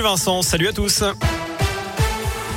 Vincent, salut à tous.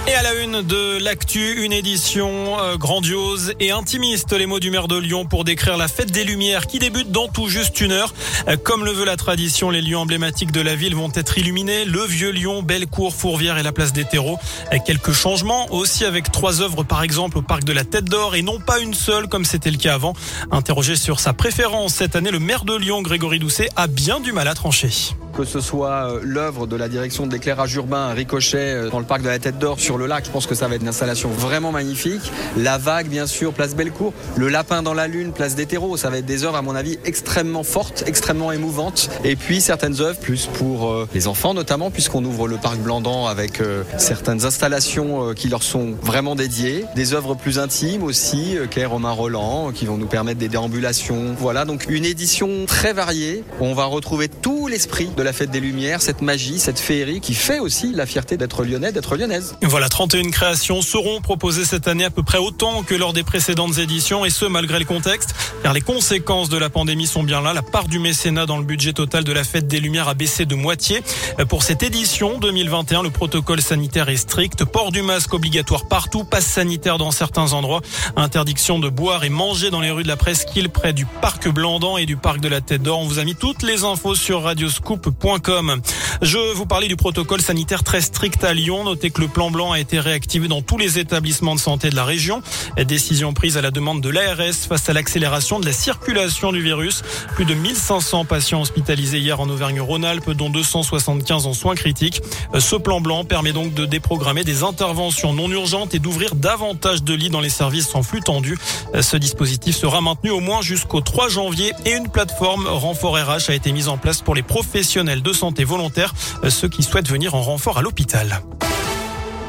Et à la une de l'actu, une édition euh, grandiose et intimiste, les mots du maire de Lyon pour décrire la fête des Lumières qui débute dans tout juste une heure. Euh, comme le veut la tradition, les lieux emblématiques de la ville vont être illuminés. Le vieux Lyon, Bellecour, Fourvière et la place des terreaux. Euh, quelques changements aussi avec trois œuvres par exemple au parc de la Tête d'Or et non pas une seule comme c'était le cas avant. Interrogé sur sa préférence cette année, le maire de Lyon, Grégory Doucet, a bien du mal à trancher que ce soit l'œuvre de la direction de l'éclairage urbain Ricochet dans le parc de la Tête d'Or sur le lac. Je pense que ça va être une installation vraiment magnifique. La vague, bien sûr, place Bellecour. Le lapin dans la lune, place des. Ça va être des œuvres, à mon avis, extrêmement fortes, extrêmement émouvantes. Et puis certaines œuvres plus pour euh, les enfants, notamment, puisqu'on ouvre le parc Blandan avec euh, certaines installations euh, qui leur sont vraiment dédiées. Des œuvres plus intimes aussi, qu'est Romain Roland, qui vont nous permettre des déambulations. Voilà, donc une édition très variée. On va retrouver tout l'esprit de la fête des Lumières, cette magie, cette féerie qui fait aussi la fierté d'être lyonnais, d'être lyonnaise. Voilà, 31 créations seront proposées cette année à peu près autant que lors des précédentes éditions et ce malgré le contexte car les conséquences de la pandémie sont bien là. La part du mécénat dans le budget total de la fête des Lumières a baissé de moitié. Pour cette édition 2021, le protocole sanitaire est strict. Port du masque obligatoire partout, passe sanitaire dans certains endroits, interdiction de boire et manger dans les rues de la Presqu'île près du parc Blandan et du parc de la Tête d'Or. On vous a mis toutes les infos sur Je vous parlais du protocole sanitaire très strict à Lyon. Notez que le plan blanc a été réactivé dans tous les établissements de santé de la région. Décision prise à la demande de l'ARS face à l'accélération de la circulation du virus. Plus de 1500 patients hospitalisés hier en Auvergne-Rhône-Alpes, dont 275 en soins critiques. Ce plan blanc permet donc de déprogrammer des interventions non urgentes et d'ouvrir davantage de lits dans les services en flux tendu. Ce dispositif sera maintenu au moins jusqu'au 3 janvier et une plateforme renfort RH a été mise en place pour les professionnels de santé volontaires, ceux qui souhaitent venir en renfort à l'hôpital.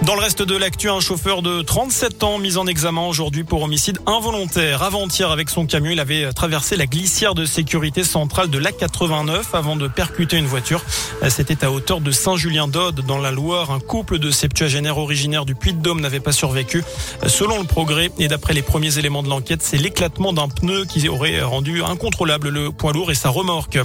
Dans le reste de l'actu, un chauffeur de 37 ans mis en examen aujourd'hui pour homicide involontaire. Avant-hier, avec son camion, il avait traversé la glissière de sécurité centrale de l'A89 avant de percuter une voiture. C'était à hauteur de Saint-Julien-d'Aude, dans la Loire. Un couple de septuagénaires originaires du Puy-de-Dôme n'avait pas survécu. Selon le progrès, et d'après les premiers éléments de l'enquête, c'est l'éclatement d'un pneu qui aurait rendu incontrôlable le poids lourd et sa remorque.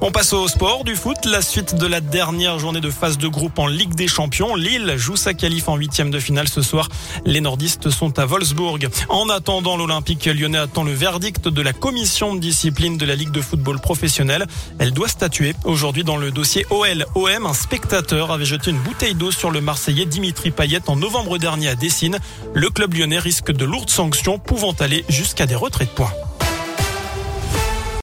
On passe au sport du foot. La suite de la dernière journée de phase de groupe en Ligue des Champions. Lille joue sa en huitième de finale ce soir. Les nordistes sont à Wolfsburg. En attendant, l'Olympique lyonnais attend le verdict de la commission de discipline de la Ligue de football professionnel. Elle doit statuer. Aujourd'hui, dans le dossier OL-OM, un spectateur avait jeté une bouteille d'eau sur le Marseillais Dimitri Payet en novembre dernier à Dessine. Le club lyonnais risque de lourdes sanctions pouvant aller jusqu'à des retraits de points.